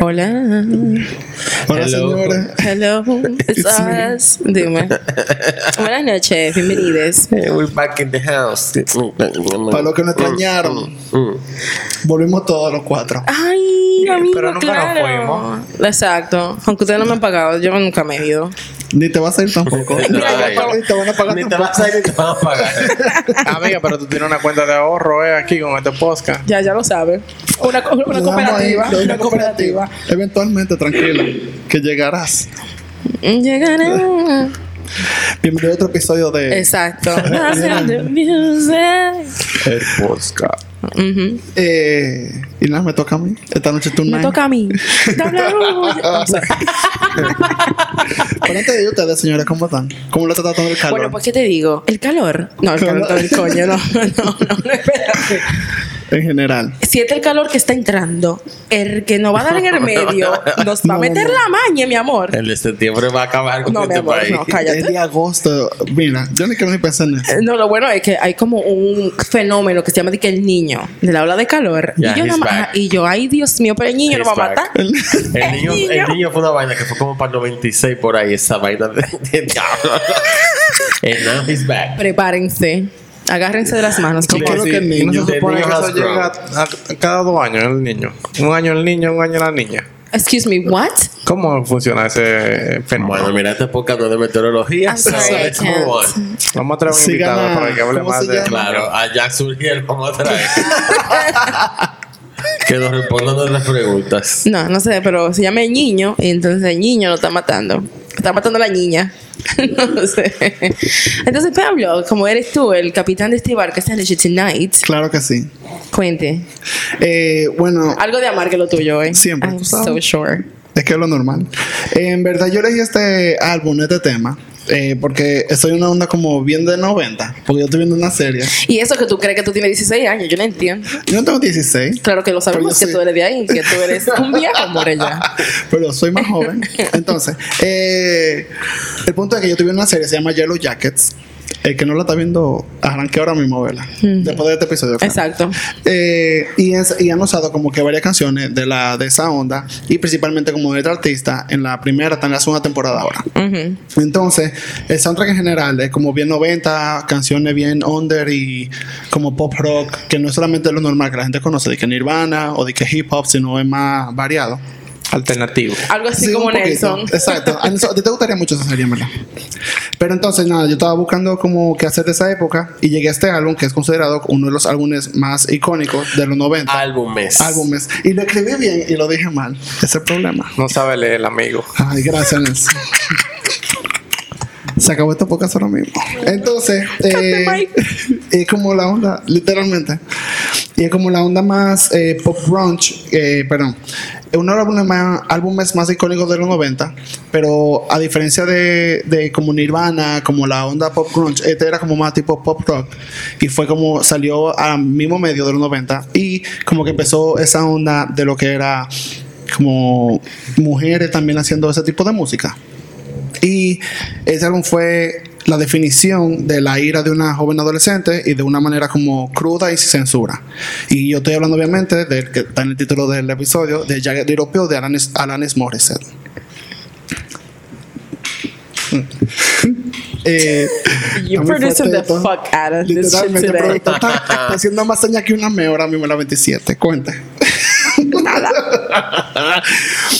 Hola. Hola, Hello. señora. Hello. It's us. Dime. Buenas noches. Bienvenidos. Hey, we're back in the house. Para los que nos extrañaron, Mm. volvimos todos los cuatro. Ay, amigo, pero nunca nos claro. fuimos. Exacto. Aunque ustedes no me han pagado, yo nunca me he ido. Ni te vas a ir tampoco. Ay. Ni te van a pagar Ni te tampoco. vas a ir ni te van a pagar. Amiga, pero tú tienes una cuenta de ahorro eh, aquí con este podcast. Ya, ya lo sabe. Una, ahí, cooperativa. Una cooperativa. Eventualmente, tranquila, que llegarás. Llegará. Bienvenido a otro episodio de Exacto. Haciendo music. El podcast. Ujú. Eh, y nada, me toca a mí. Esta noche tú Me toca a mí. Pero antes de ustedes, señores, ¿cómo están? ¿Cómo lo está tratando el calor? Bueno, pues, ¿qué te digo? ¿El calor? No, el calor del coño, no, no, no, no, espérate. En general. Siente el calor que está entrando. El que nos va a dar en el medio nos va a No, meter no. la maña, mi amor. El de septiembre va a acabar con No, mi este amor, país. no, El cállate. de agosto, mira, yo ni quiero ni pensar en eso. Eh, No, lo bueno es que hay como un fenómeno que se llama de que el niño de la ola de calor. Yeah, y, yo nada y ay Dios mío, pero el niño nos va a matar. El- El niño, el niño fue una vaina que fue como para el 96 por ahí, esa vaina de, de diablo. And now he's back. Prepárense. Agárrense de las manos. Yo creo que el niño. se supone que eso llega a, a cada dos años el niño. Un año el niño, un año la niña. Excuse me, what? ¿Cómo funciona ese fenómeno? Bueno, mira, esta época no es de meteorología. So let's move on. Vamos a traer un invitado para que hable ¿cómo más de. Claro, a Jack Surgiel vamos a traer. que nos respondan nuestras preguntas. No, no sé, pero se llama el niño y entonces el niño lo está matando. Está matando a la niña. no sé. Entonces, Pablo, como eres tú, el capitán de este barco esta noche tonight, Claro que sí. cuente. Eh, bueno, Algo de amar que lo tuyo, ¿eh? Siempre, I'm so sure. Es que es lo normal. En verdad, yo elegí este álbum, este tema, eh, porque estoy en una onda como bien de 90, porque yo estoy viendo una serie. Y eso que tú crees que tú tienes 16 años, yo no entiendo. Yo no tengo 16, Claro que lo sabemos que sí. tú eres de ahí, que tú eres un viejo morella. pero soy más joven. Entonces, eh, el punto es que yo estoy viendo una serie, se llama Yellow Jackets. El que no la está viendo, arranque ahora mismo, verla. Después de este episodio. claro. Exacto. Eh, y, es- y han usado como que varias canciones de la de esa onda y principalmente como de otro artista en la primera, en la segunda temporada ahora. Entonces, el soundtrack en general es como bien 90, canciones bien under y como pop rock, que no es solamente lo normal que la gente conoce, de que Nirvana o de que hip hop, sino es más variado. Alternativo. Algo así Sí, como. Nelson. Exacto. A ti te gustaría mucho esa serie, ¿verdad? Pero entonces, nada, yo estaba buscando como qué hacer de esa época y llegué a este álbum que es considerado uno de los álbumes más icónicos de los 90. Álbumes. álbumes. Y lo escribí bien y lo dije mal. Ese es el problema. No sabe leer el amigo. Ay, gracias, Nelson. Se acabó esta podcast ahora mismo. Entonces, eh, es como la onda, literalmente. Y es como la onda más eh, pop grunge, eh, perdón. Uno de los álbumes más, álbumes más icónicos de los 90, pero a diferencia de, de como Nirvana, como la onda pop grunge, este era como más tipo pop rock. Y fue como salió al mismo medio de los 90 y como que empezó esa onda de lo que era como mujeres también haciendo ese tipo de música. Y ese álbum fue la definición de la ira de una joven adolescente y de una manera como cruda y sin censura. Y yo estoy hablando obviamente del que está en el título del episodio, de Jagged Pill de Alanis, Alanis Morissette. Eh, producing fuerte the fuck out of this shit today. está, está haciendo más señas que una me ahora mismo la 27. Cuente.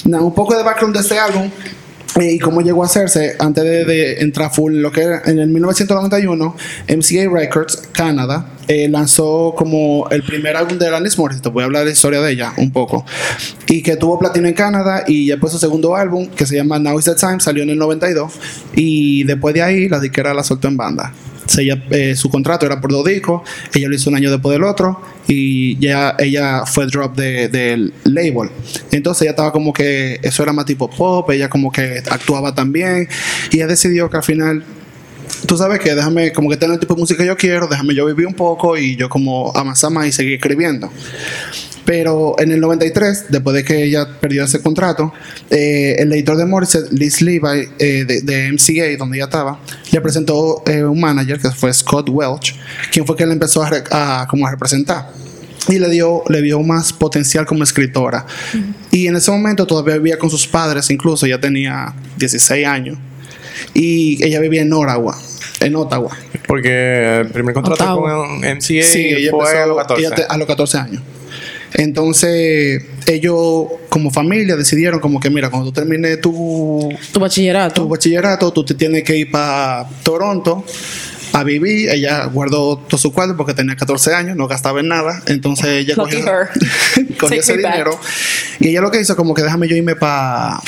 Nada, un poco de background de este álbum y cómo llegó a hacerse antes de, de entrar full lo que era en el 1991 MCA Records Canadá eh, lanzó como el primer álbum de Alanis Morissette. Voy a hablar de la historia de ella un poco. Y que tuvo platino en Canadá y después su segundo álbum que se llama Now Is the Time salió en el 92 y después de ahí la disquera la soltó en banda. Ella, eh, su contrato era por dos discos, ella lo hizo un año después del otro y ya ella fue drop de- del label. Entonces ella estaba como que eso era más tipo pop, ella como que actuaba también y ella decidió que al final tú sabes que déjame, como que tener el tipo de música que yo quiero, déjame yo vivir un poco y yo como amasar más y seguir escribiendo. Pero en el 93, después de que ella perdió ese contrato, eh, el editor de Morissette, Liz Levi, eh, de, de MCA, donde ella estaba, le presentó eh, un manager que fue Scott Welch, quien fue que le empezó a, a- como a representar. Y le dio, le dio más potencial como escritora. Y en ese momento todavía vivía con sus padres, incluso ya tenía 16 años. Y ella vivía en Ottawa, en Ottawa. Porque el primer contrato Ottawa. con MCA Sí, ella fue empezó a los 14. ella te- a los 14 años. Entonces, ellos como familia decidieron como que, mira, cuando tú termines tu, Tu bachillerato. tu bachillerato, tú te tienes que ir para Toronto a vivir. Ella guardó todo su cuarto porque tenía 14 años, no gastaba en nada. Entonces ella cogió, ese back. dinero. Y ella lo que hizo como que déjame yo irme para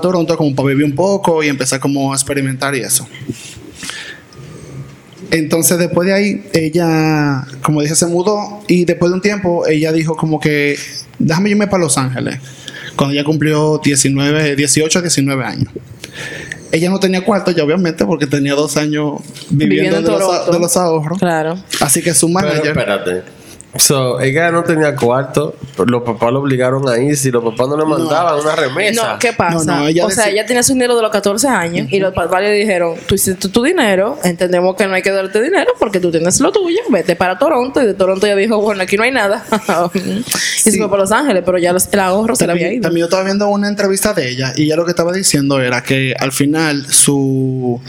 Toronto como para vivir un poco y empezar como a experimentar y eso. Entonces después de ahí, ella, como dije, se mudó y después de un tiempo ella dijo como que, déjame irme para Los Ángeles, cuando ella cumplió 19, 18, 19 años. Ella no tenía cuarto, ya obviamente, porque tenía dos años viviendo, Viviendo en de, los, de los ahorros. Claro. Así que su Pero manager... espérate. So, ella no tenía cuarto, los papás lo obligaron a ir. Si los papás no le mandaban una remesa. No, ¿qué pasa? No, no, ella o sea, ella tenía su dinero de los 14 años y los papás le dijeron, tú hiciste tu dinero, entendemos que no hay que darte dinero porque tú tienes lo tuyo, vete para Toronto. Y de Toronto ella dijo, bueno, aquí no hay nada. y se fue para Los Ángeles, pero ya los- el ahorro se le había ido. también yo estaba viendo una entrevista de ella y ella lo que estaba diciendo era que al final su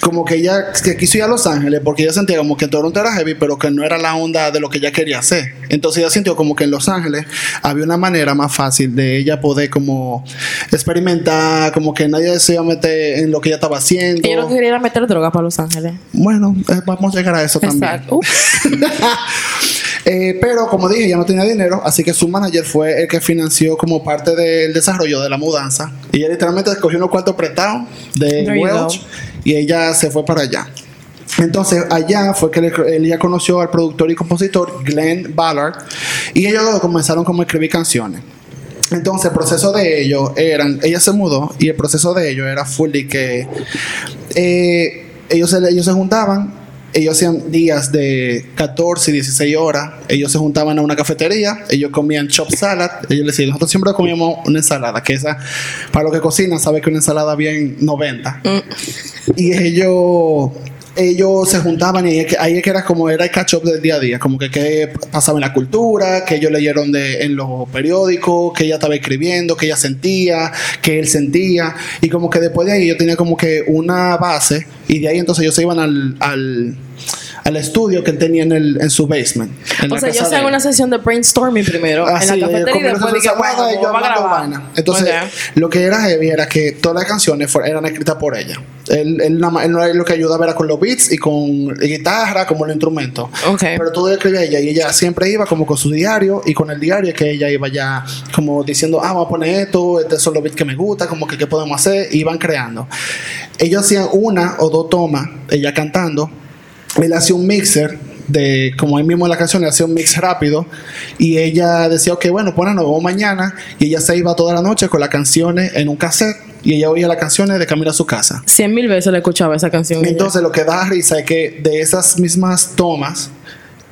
como que ella que quiso ir a Los Ángeles porque ella sentía como que Toronto era heavy pero que no era la onda de lo que ella quería hacer entonces ella sintió como que en Los Ángeles había una manera más fácil de ella poder como experimentar como que nadie se iba a meter en lo que ella estaba haciendo Ella que quería meter droga para Los Ángeles. bueno eh, vamos a llegar a eso también Exacto. Uh, Eh, pero como dije, ella no tenía dinero, así que su manager fue el que financió como parte del desarrollo de la mudanza. Y ella literalmente escogió unos cuartos prestados de There Welch y ella se fue para allá. Entonces allá fue que le- ella conoció al productor y compositor Glenn Ballard y ellos dos comenzaron como a escribir canciones. Entonces el proceso de ellos eran, ella se mudó y el proceso de ellos era fully que eh, ellos, se, ellos se juntaban, ellos hacían días de 14 y 16 horas, ellos se juntaban a una cafetería, ellos comían chop salad, ellos decían, nosotros siempre comíamos una ensalada, que esa, para los que cocinan, sabe que una ensalada bien 90. Y ellos ellos se juntaban y ahí es que- era como era el catch up del día a día, como que qué pasaba en la cultura, que ellos leyeron de, en los periódicos, que ella estaba escribiendo, que ella sentía, que él sentía, y como que después de ahí yo tenía como que una base, y de ahí entonces ellos se iban al, al, al estudio que él tenía en, el, en su basement. en o sea, hacen él. una sesión de brainstorming primero Ah, en sí, la cafetería y después dije, bueno, y yo vaina. Entonces, lo que era heavy era que todas las canciones eran escritas por ella. Él, él, él no era lo que ayudaba era con los beats y con guitarra, como los instrumentos. Ok. Pero todo lo escribía ella y ella siempre iba como con su diario y con el diario es que ella iba ya como diciendo, ah, vamos a poner esto, estos son los beats que me gustan, como que qué podemos hacer, y iban creando. Ellos hacían una o dos tomas, ella cantando, él hacía un mixer de como él mismo en la canción le hacía un mix rápido y ella decía ok bueno pues nos vemos mañana y ella se iba toda la noche con las canciones en un cassette y ella oía las canciones de camino a su casa Cien mil veces le escuchaba esa canción. ella. entonces lo que da risa es que de esas mismas tomas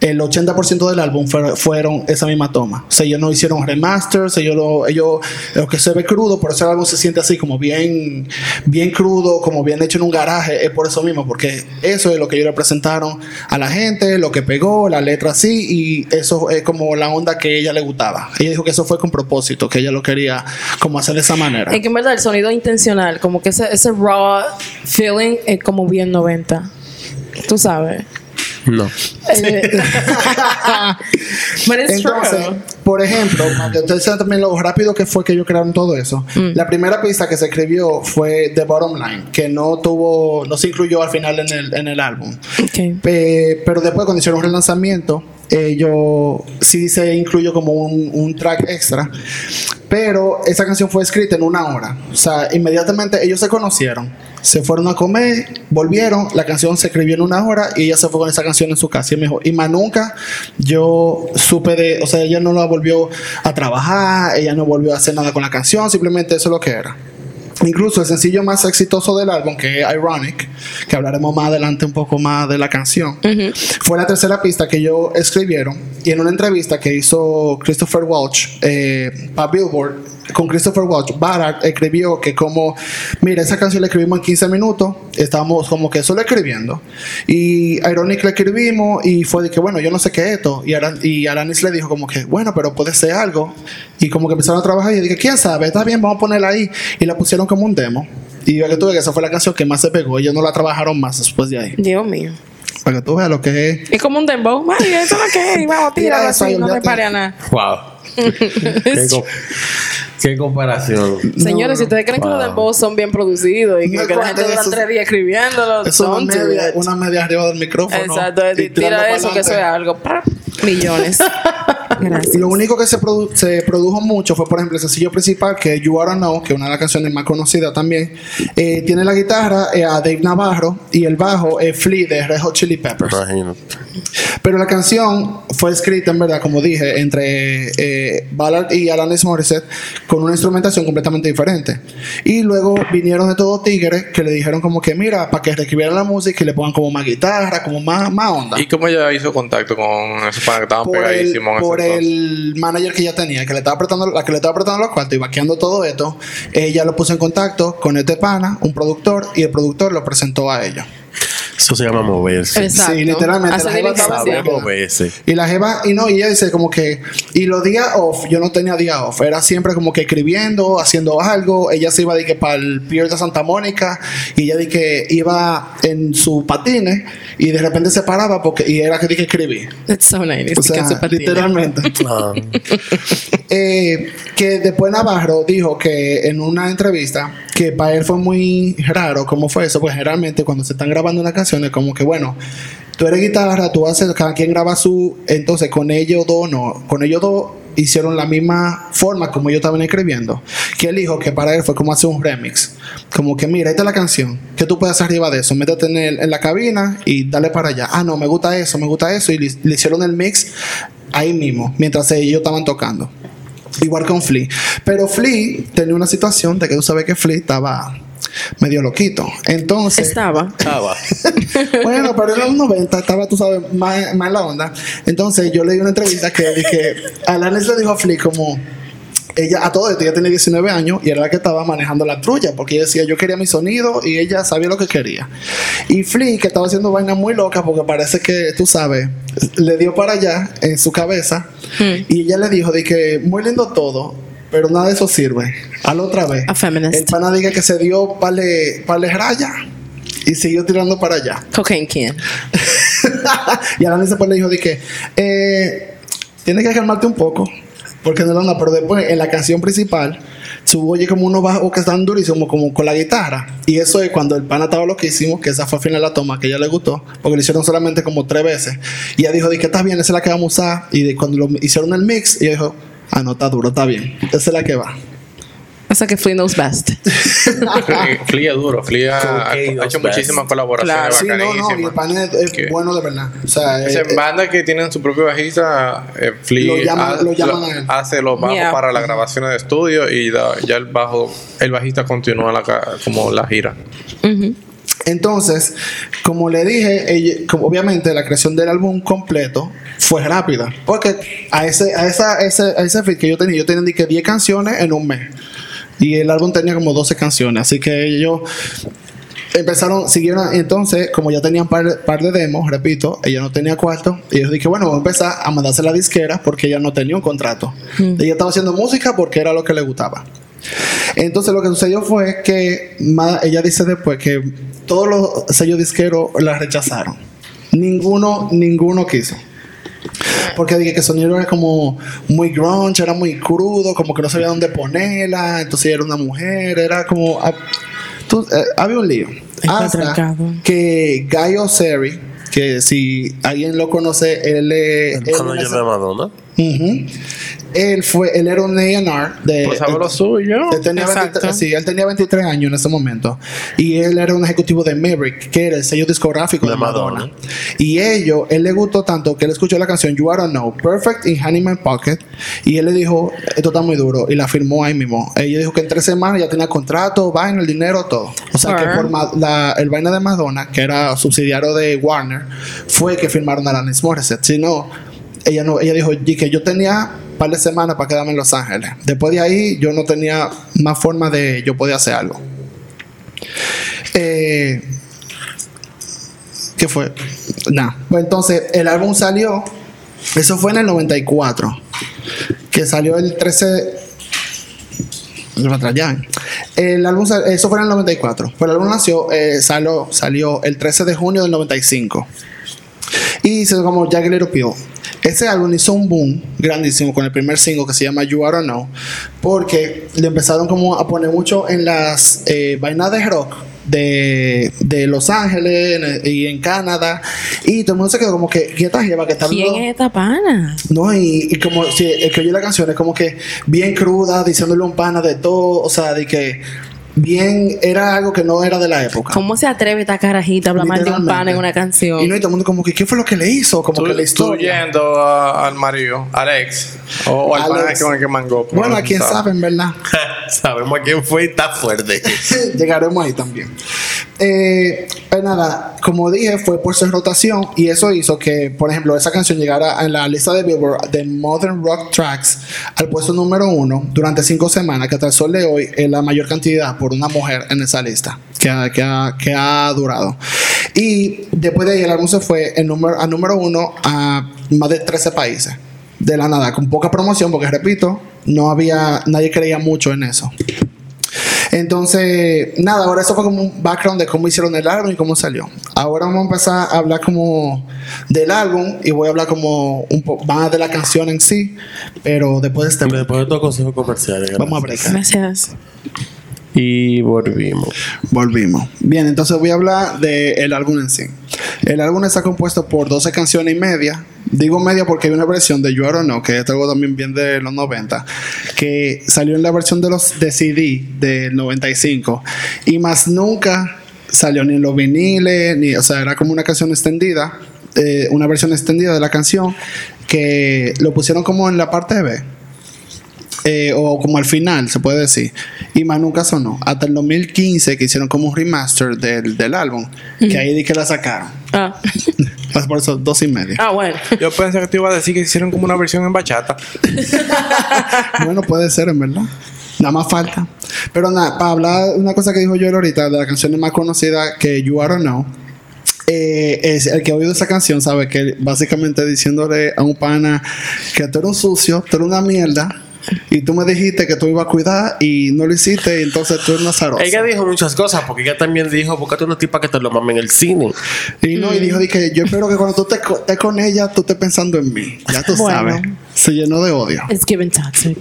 el 80% del álbum fueron, esa misma toma. O sea, ellos no hicieron remasters, ellos lo, ellos, lo que se ve crudo, por eso el álbum se siente así como bien, bien crudo, como bien hecho en un garaje, es por eso mismo, porque eso es lo que ellos le presentaron a la gente, lo que pegó, la letra así, y eso es como la onda que ella le gustaba. Ella dijo que eso fue con propósito, que ella lo quería como hacer de esa manera. Es que en verdad el sonido intencional, como que ese, ese raw feeling es como bien 90. Tú sabes. No. Eh, Entonces, por ejemplo, sepan también lo rápido que fue que ellos crearon todo eso. La primera pista que se escribió fue The Bottom Line, que no tuvo, no se incluyó al final en el, en el álbum. Pero después cuando hicieron el relanzamiento, ellos sí se incluyó como un, un track extra. Pero esa canción fue escrita en una hora. O sea, inmediatamente ellos se conocieron. Se fueron a comer, volvieron, la canción se escribió en una hora y ella se fue con esa canción en su casa. Y me dijo, y más nunca yo supe de, o sea, ella no la volvió a trabajar, ella no volvió a hacer nada con la canción, simplemente eso es lo que era. Incluso el sencillo más exitoso del álbum, que es Ironic, que hablaremos más adelante un poco más de la canción, fue la tercera pista que ellos escribieron. Y en una entrevista que hizo Christopher Walsh eh, para Billboard, con Christopher Walsh, Ballard escribió que como, mira, esa canción la escribimos en 15 minutos, estábamos como que solo escribiendo. Y Ironic la escribimos y fue de que, bueno, yo no sé qué es esto. Y, Aran- y Alanis le dijo como que, bueno, pero puede ser algo. Y como que empezaron a trabajar y dije, ¿quién sabe? Está bien, vamos a ponerla ahí. Y la pusieron como un demo. Y yo que tuve que esa fue la canción que más se pegó. Ellos no la trabajaron más después de ahí. Dios mío. Para que tú veas lo que es. Es como un dembow. Ay, eso es lo que es. Vamos, Tira tira eso así, no te pare a nada. Wow. Qué, co- qué comparación. Señores, si ustedes creen que los dembows son bien producidos y que, No que la gente dura tres días escribiéndolo, es don't una media, it. una media arriba del micrófono. Exacto, tira eso, que eso es algo. ¡Pra! Millones. Gracias. Lo único que se, produ- se produjo mucho fue, por ejemplo, el sencillo principal, que es You Oughta Know, que es una de las canciones más conocidas también. Eh, tiene la guitarra eh, a Dave Navarro y el bajo es Flea de Red Hot Chili Peppers. Imagínate. Pero la canción fue escrita, en verdad, como dije, entre eh, Ballard y Alanis Morissette con una instrumentación completamente diferente. Y luego vinieron de todo Tigres que le dijeron como que, mira, para que reescribieran la música y le pongan como más guitarra, como más, más onda. ¿Y cómo ella hizo contacto con esos panas que estaban por el, pegadísimos en ese por? El manager que ella tenía, que le estaba apretando, la que le estaba apretando los cuartos y vaqueando todo esto, ella lo puso en contacto con este pana, un productor, y el productor lo presentó a ella. Eso se llama moverse. Exacto. Sí, literalmente, la jeva estaba moverse. Y la jeva, y no, y ella dice como que, y los días off, yo no tenía día off, era siempre como que escribiendo, haciendo algo, ella se iba de que para el Pier de Santa Mónica, y ella de que iba en su patines, y de repente se paraba porque, y era que que escribí. It's so nice. O sea, literalmente. Eh, que después Navarro dijo que en una entrevista que para él fue muy raro cómo fue eso, pues generalmente cuando se están grabando una canción como que bueno, tú eres guitarra, tú haces, cada quien graba su, entonces con ellos dos no, con ellos dos hicieron la misma forma como ellos estaban escribiendo, que él dijo que para él fue como hacer un remix, como que mira, esta es la canción, que tú puedes hacer arriba de eso, métete en, el- en la cabina y dale para allá, ah no, me gusta eso, me gusta eso, y le, le hicieron el mix ahí mismo, mientras ellos estaban tocando. Igual con Flea. Pero Flea tenía una situación de que tú sabes que Flea estaba medio loquito. Entonces, Estaba. estaba. bueno, pero en los 90 estaba, tú sabes, más, la onda. Entonces, yo leí una entrevista que dije, Alanis le dijo a Flea como ella a todo esto ella tenía 19 años y era la que estaba manejando la trulla porque ella decía yo quería mi sonido y ella sabía lo que quería y Flea que estaba haciendo vainas muy locas porque parece que tú sabes le dio para allá en su cabeza y ella le dijo de que muy lindo todo pero nada de eso sirve. A la otra vez. A feminist. el pana diga que se dio pale, pale raya. Y siguió tirando para allá. Cocaine can. y Alanis después le dijo de que eh, tienes que calmarte un poco porque no era nada pero después en la canción principal su oye como unos bajos que están durísimos como con la guitarra. Y eso es cuando el pana estaba loquísimo que esa fue al final la toma que a ella le gustó porque lo hicieron solamente como tres veces. Y ella dijo de que está bien esa es la que vamos a usar y de cuando lo hicieron el mix ella dijo ah no está duro está bien esa es la que va O sea que Flea knows best. Flea es duro. Flea ha, ha hecho Best. muchísimas colaboraciones Claro. sí no no y el pana es, es Que- bueno de verdad o sea Es eh, en bandas que tienen su propio bajista, eh, Flea Lo llaman- ha- lo llaman a él. hace los bajos Yeah. para las grabaciones de estudio y da- ya el bajo, el bajista continúa la, como la gira. Entonces, como le dije, ella- como obviamente la creación del álbum completo fue rápida. Porque a ese, a esa, a ese, a ese feed que yo tenía, yo tenía que 10 canciones en un mes. Y el álbum tenía como 12 canciones. Así que ellos empezaron, siguieron. Entonces, como ya tenían par, par de demos, repito, ella no tenía cuarto. Y yo dije, bueno, voy a empezar a mandarse la disquera porque ella no tenía un contrato. Ella estaba haciendo música porque era lo que le gustaba. Entonces lo que sucedió fue que ella dice después que todos los sellos disqueros la rechazaron. Ninguno, ninguno quiso. Porque dije que el sonido era como muy grunge, era muy crudo, como que no sabía dónde ponerla, entonces era una mujer, era como... ah, eh, había un lío. Hasta que Guy O'Seri, que si alguien lo conoce, él es... El de Madonna. Ujú. Él fue, él era un A&R de. Pues sabe lo suyo. Él tenía, Exacto. 23, sí, él tenía 23 años en ese momento. Y él era un ejecutivo de Maverick, que era el sello discográfico de, De Madonna. Madonna. Y ellos, él le gustó tanto que él escuchó la canción You I Don't Know, Perfect in Honey in My Pocket. Y él le dijo, esto está muy duro. Y la firmó ahí mismo. Ella dijo que en tres semanas ya tenía contrato, vaina, el dinero, todo. O sea que por Ma- la- el vaina de Madonna, que era subsidiario de Warner, fue que firmaron a Alanis Morissette. Si no, ella no, ella dijo "Y que yo tenía un par de semanas para quedarme en Los Ángeles. Después de ahí yo no tenía más forma de yo poder hacer algo. Eh, ¿Qué fue? Nada. Pues entonces el álbum salió. Eso fue en el 94. Que salió el 13. Yo me atrás ya. El álbum, eso fue en el 94. Pero el álbum nació, eh, salió, salió el 13 de junio del 95. Y se como Jagged Little Pill. Ese álbum hizo un boom grandísimo con el primer single que se llama You Don't Know. Porque le empezaron como a poner mucho en las eh, vainas de rock de, de Los Ángeles en- y en Canadá. Y todo el mundo se quedó como que, ¿qué esta jeva que está ¿Quién hablando? es esta pana? No, y, y como si el que oye la canción es como que bien cruda, diciéndole un pana de todo, o sea, de que bien era algo que no era de la época. ¿Cómo se atreve esta carajita a hablar mal de un pana en una canción? Y no, y todo el mundo como que, ¿qué fue lo que le hizo? Como Tú, que la tú historia. yendo a- al marido, al ex, o, o al pana con el que mangó. Bueno, a quién ¿sabes? sabe, en verdad. Sabemos quién fue y está fuerte. Llegaremos ahí también. Eh, pues nada, como dije, fue por su rotación y eso hizo que, por ejemplo, esa canción llegara en la lista de Billboard de Modern Rock Tracks al puesto número uno durante cinco semanas, que hasta el de hoy es la mayor cantidad por una mujer en esa lista que ha, que ha, que ha durado. Y después de ahí el álbum se fue en número, a número uno a más de 13 países. De la nada, con poca promoción, porque repito, no había, nadie creía mucho en eso. Entonces, nada, ahora eso fue como un background de cómo hicieron el álbum y cómo salió. Ahora vamos a empezar a hablar como del álbum y voy a hablar como un poco más de la canción en sí, pero después de este. Después de estos consejos comerciales. Vamos a break. Gracias. Y volvimos. Volvimos. Bien, entonces voy a hablar del álbum en sí. El álbum está compuesto por 12 canciones y media. Digo media porque hay una versión de You Don't Know, que es algo también bien de los 90, que salió en la versión de los de CD del 95. Y más nunca salió ni en los viniles, ni, o sea, era como una canción extendida, eh, una versión extendida de la canción, que lo pusieron como en la parte B. eh, o como al final, se puede decir. Y más nunca sonó. Hasta el 2015 que hicieron como un remaster del, del álbum. Que ahí di que la sacaron. Ah, Por eso, dos y media. ah bueno. Yo pensé que te iba a decir que hicieron como una versión en bachata. bueno, puede ser, en verdad. Nada más falta. Pero nada, para hablar de una cosa que dijo Joel ahorita, de la canción más conocida que You I Don't Know. eh, es el que ha oído esa canción sabe que básicamente diciéndole a un pana que tú eres un sucio, tú eres una mierda y tú me dijiste que tú ibas a cuidar y no lo hiciste y entonces tú eres una zarosa. Ella dijo muchas cosas, porque ella también dijo, búscate una tipa que te lo mame en el cine. Y no, y dijo di que yo espero que cuando tú estés co- estés con ella, tú estés pensando en mí. Ya tú Bueno. sabes. Se llenó de odio. It's given toxic.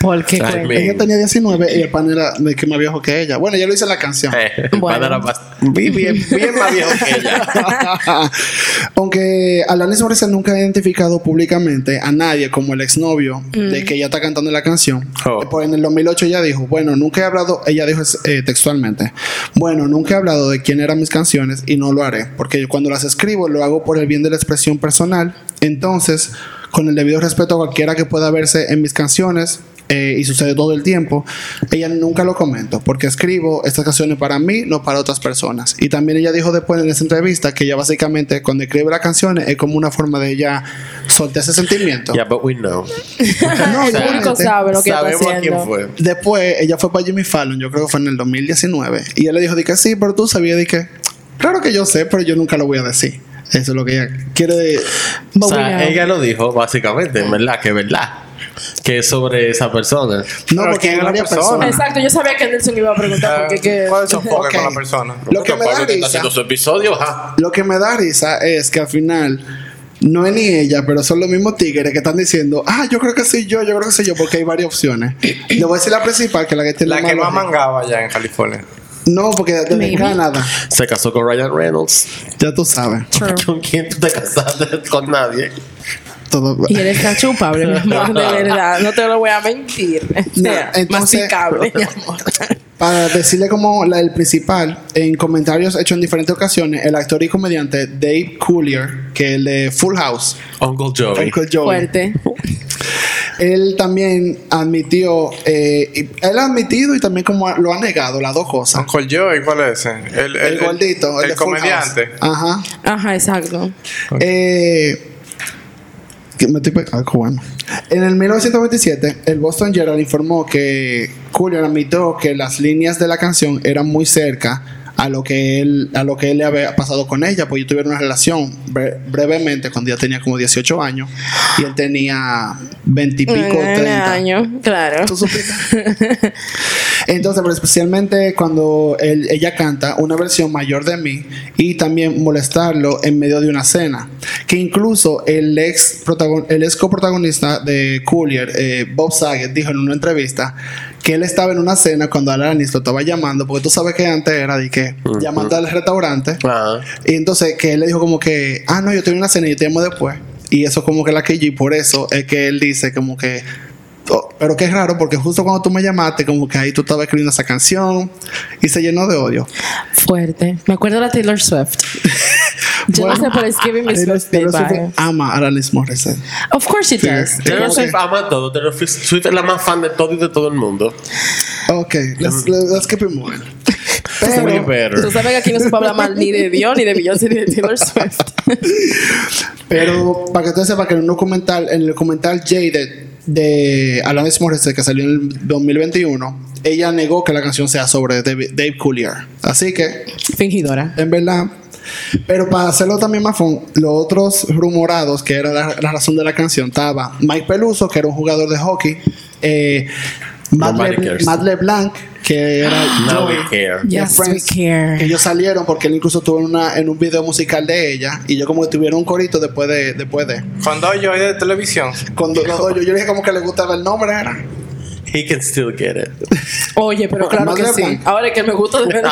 Porque Ella tenía 19 y el pan era de que más viejo que ella. Bueno, ya lo hice en la canción. Eh, el Bueno. pana era más- bien, bien, bien más viejo que ella. Aunque Alanis Morissette nunca ha identificado públicamente a nadie como el exnovio de que ella está cantando la canción. Oh. Eh, Pues en el 2008 ella dijo, bueno, nunca he hablado, ella dijo eh, textualmente, bueno, nunca he hablado de quién eran mis canciones y no lo haré, porque yo cuando las escribo lo hago por el bien de la expresión personal. Entonces, con el debido respeto a cualquiera que pueda verse en mis canciones, eh, y sucede todo el tiempo, ella nunca lo comento, porque escribo estas canciones para mí, no para otras personas. Y también ella dijo después en esa entrevista que ella básicamente cuando escribe las canciones es como una forma de ella soltar ese sentimiento. Yeah, but we know. No, El público sabe lo que está Sabemos a quién haciendo. fue. Después ella fue para Jimmy Fallon, yo creo que fue en el 2019, y él le dijo de que sí, pero tú sabías de que, claro que yo sé, pero yo nunca lo voy a decir. Eso es lo que ella quiere. O sea, ella lo dijo básicamente, en verdad, que es verdad. Que es sobre esa persona. No, porque ¿quién hay la varias persona? personas. Exacto, yo sabía que Nelson iba a preguntar porque que. ¿Cuál es su enfoque con la persona? Lo que me da risa. haciendo su episodio, ajá. Lo que me da risa es que al final no es ni ella, pero son los mismos tigres que están diciendo, ah, yo creo que soy yo, yo creo que soy yo, porque hay varias opciones. Le voy a decir la principal, que es la que tiene La que más mangaba allá en California. No, porque Maybe. Canadá, Se casó con Ryan Reynolds. ya tú sabes. True. ¿Con quién tú te casaste? Con nadie. Todo. Y él está chupable, mi amor, de verdad. No te lo voy a mentir. O No, sea, entonces- masticable, mi amor. Para decirle como la, el principal, en comentarios hechos en diferentes ocasiones, el actor y comediante Dave Coulier, que es el de Full House, Uncle Joey. Uncle Joey, Fuerte. él también admitió, eh, él ha admitido y también como lo ha negado, las dos cosas. Uncle Joey, ¿cuál es ese? El, El, gordito, el, el de Full comediante. House. Ajá. Ajá, exacto. Eh, me estoy ah. En el 1927, el Boston Herald informó que Coolier admitió que las líneas de la canción eran muy cerca a lo que él a lo que él le había pasado con ella, pues ellos tuvieron una relación bre- brevemente cuando ella tenía como 18 años y él tenía 20 y pico, Un 30. año, claro. Entonces, pero especialmente cuando él- ella canta una versión mayor de mí y también molestarlo en medio de una cena. Que incluso el ex, protagon- el ex coprotagonista de Coolier, eh, Bob Saget, dijo en una entrevista que él estaba en una cena cuando Alanis lo estaba llamando, porque tú sabes que antes era de que llamando al restaurante. Ajá. Y entonces que él le dijo como que, ah, no, yo estoy en una cena y yo te llamo después. Y eso como que la que y por eso es que él dice como que... oh, pero que es raro porque justo cuando tú me llamaste como que ahí tú estabas escribiendo esa canción y se llenó de odio. Fuerte. Me acuerdo de la Taylor Swift. Yo Bueno, no sé, pero es giving me Taylor- Taylor Swift vibes. ama a Alanis Morissette. Of course she Sí. does. Taylor. Swift ama todo. Taylor Swift es la más fan de todo y de todo el mundo. Ok, let's, let's keep it moving. Pero, better. Tú sabes que aquí no se puede hablar mal ni de Dios, ni de Beyoncé, ni de Taylor Swift. pero para que usted sepa que en un documental, en el documental Jaded de Alanis Morissette que salió en el 2021, ella negó que la canción sea sobre Dave, Dave Coulier. Así que Fingidora. en verdad. Pero para hacerlo también más fun, los otros rumorados, que era la, la razón de la canción, estaba Mike Peluso, que era un jugador de hockey, eh, Matt, Le- cares. Matt LeBlanc, que era Now we Joey, care. Yes, Friends, we care. que ellos salieron porque él incluso estuvo en, una, en un video musical de ella y yo como que tuvieron un corito después de después de Cuando yo de televisión. cuando yo, yo dije como que le gustaba el nombre era He can still get it. Oye, pero claro Más que de sí. Ahora es que me gusta de verdad.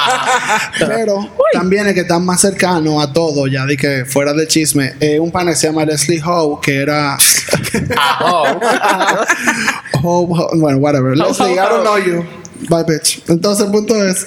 Pero también el que está más cercano a todo, ya de que fuera del chisme, eh, un pana que se llama Leslie Howe, que era. Howe, Howe- bueno, whatever. Leslie, I don't know you. Bye, bitch. Entonces, el punto es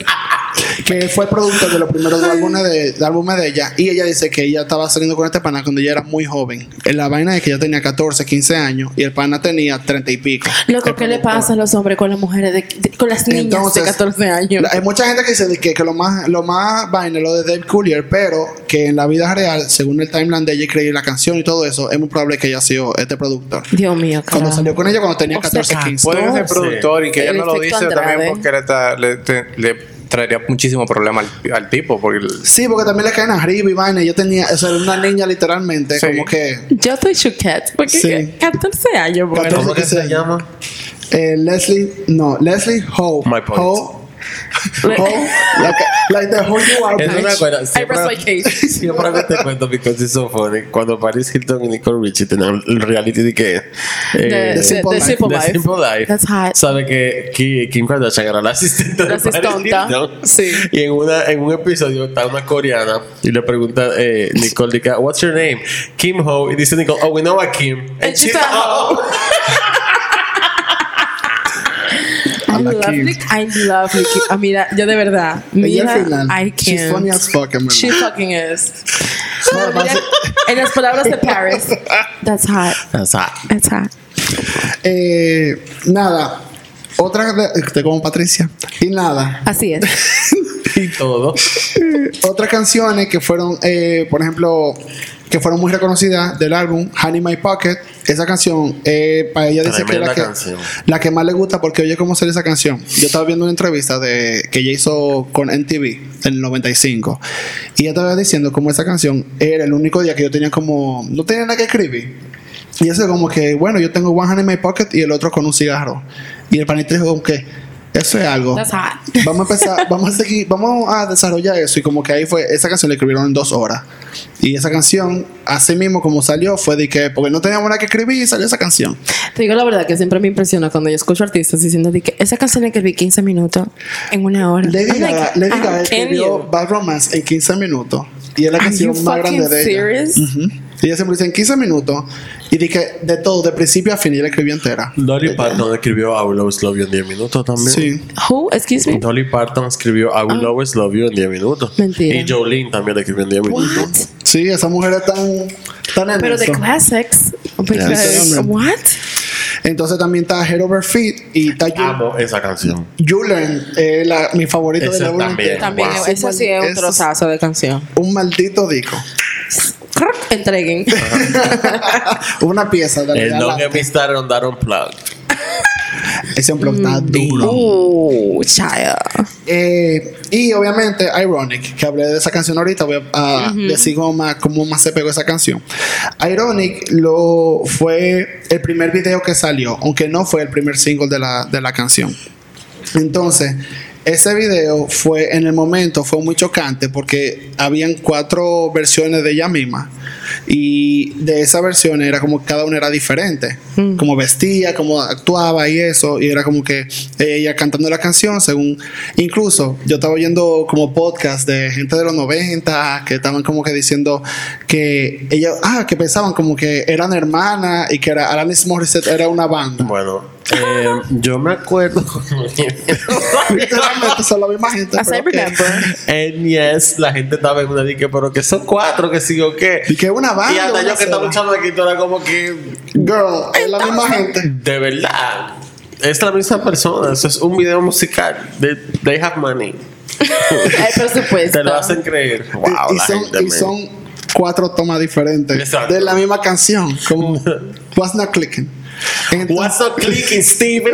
que fue productor de los primeros dos álbumes de, de álbumes de ella. Y ella dice que ella estaba saliendo con este pana cuando ella era muy joven. En la vaina es que ella tenía 14, 15 años y el pana tenía 30 y pico. Loco, ¿qué le pasa a los hombres con las mujeres, de, de- con las niñas Entonces, de 14 años? Hay mucha gente que dice que, que lo más lo más vaina es lo de Dave Coulier, pero que en la vida real, según el timeline de ella escribir la canción y todo eso, es muy probable que haya sido este productor. Dios mío, Cuando carajo. salió con ella cuando tenía O sea, 14, 15. Puede ser productor y que ella El no lo dice Andrade. también porque le, ta- le, te- le traería muchísimo problema al, al tipo. Porque el- Sí, porque también le caen arriba y vaina. Ella tenía, o sea, era una niña literalmente, Sí. como que Yo estoy chuquet. Porque Sí. 14 años, bueno. 14. ¿Cómo que se llama? eh, Leslie, no, Leslie Howe. My point. Howe. Howe, like, like the who you are, Es una. I Siempre, case. siempre me te cuento because it's so funny. Cuando Paris Hilton y Nicole Richie tenían el reality de que. Eh, the- Simple the Life. Simple The Life. Simple Life. That's hot. Sabe que Ki- Kim Kardashian era la asistente de La Paris asistenta. Hilton. Sí. Y en, una, en un episodio está una coreana y le pregunta eh, Nicole, dice, What's your name? Kim Ho. Y dice Nicole, Oh, we know a Kim. And she's a hoe. I love. Nick. I love Nicki. Ah, mira, yo de verdad. Ella Mira, I she's can't. funny as fuck, verdad. She fucking is. No, Mira, basi- en las palabras de Paris, that's hot. O sea, That's hot. Eh, nada. Otra de, de como Patricia. Y nada. Así es. y todo. Otras canciones que fueron, eh, por ejemplo, que fueron muy reconocidas del álbum Honey My Pocket. Esa canción, eh, para ella dice que es la que, canción. la que más le gusta porque oye cómo sale esa canción. Yo estaba viendo una entrevista de que ella hizo con NTV en el 95 y ella estaba diciendo como esa canción era el único día que yo tenía como no tenía nada que escribir. Y eso como que, bueno, yo tengo One Honey in My Pocket y el otro con un cigarro. Y el panita dijo como que eso es algo. That's hot. Vamos a empezar, vamos a seguir, vamos a desarrollar eso. Y como que ahí fue, esa canción la escribieron en dos horas. Y esa canción, así mismo como salió, fue de que, porque no teníamos nada que escribir y salió esa canción. Te digo la verdad que siempre me impresiona cuando yo escucho artistas diciendo de que esa canción que vi 15 minutos en una hora. Like, Gaga how can escribió? Bad Romance en 15 minutos. Y es la Are canción más grande de ella. Serious? Ella siempre dice en 15 minutos. Y dije de todo, de principio a fin, y la escribió entera. Dolly Parton escribió I Will Always Love You en 10 minutos también. Sí. Who? Excuse me. Dolly Parton escribió I Will Always Love You en 10 minutos. Mentira. Y Jolene también la escribió en 10 What? minutos. Sí, esa mujer es tan, tan en Pero de classics. Yeah. what? Entonces también está Head Over Feet y está Ju- Amo esa canción. Julen, eh, la, mi favorito de Esa la álbum también. También, Wow. ese sí es un trozazo de canción. Un maldito disco. Entreguen. Una pieza de El la Don't Get Me Started on That Unplugged. Ese Mm. está duro. Uh, child. Eh, y obviamente Ironic, que hablé de esa canción ahorita, voy a, a decir cómo más, cómo más se pegó esa canción. Ironic lo, fue el primer video que salió, aunque no fue el primer single de la, de la canción. Entonces, ese video fue en el momento fue muy chocante porque habían cuatro versiones de ella misma y de esa versión era como cada una era diferente, como vestía, como actuaba y eso y era como que ella cantando la canción según incluso yo estaba oyendo como podcast de gente de los 90 que estaban como que diciendo que ella ah que pensaban como que eran hermanas y que era Alanis Morissette era una banda. Bueno, eh, yo me acuerdo. Literalmente son la misma gente. I remember. En Yes, la gente estaba en una dique, pero que son cuatro, que sí o qué. Y que es una banda. Y hasta yo que estaba luchando aquí, tú era como que. Girl, es la misma gente. De verdad. Es la misma persona. Eso es un video musical. They, they have money. Hay presupuesto. Te lo hacen creer. Wow, y, y la son, gente, y son cuatro tomas diferentes Exacto. de la misma canción. Como What's Not Clicking. Entonces- What's up clicking, Steven?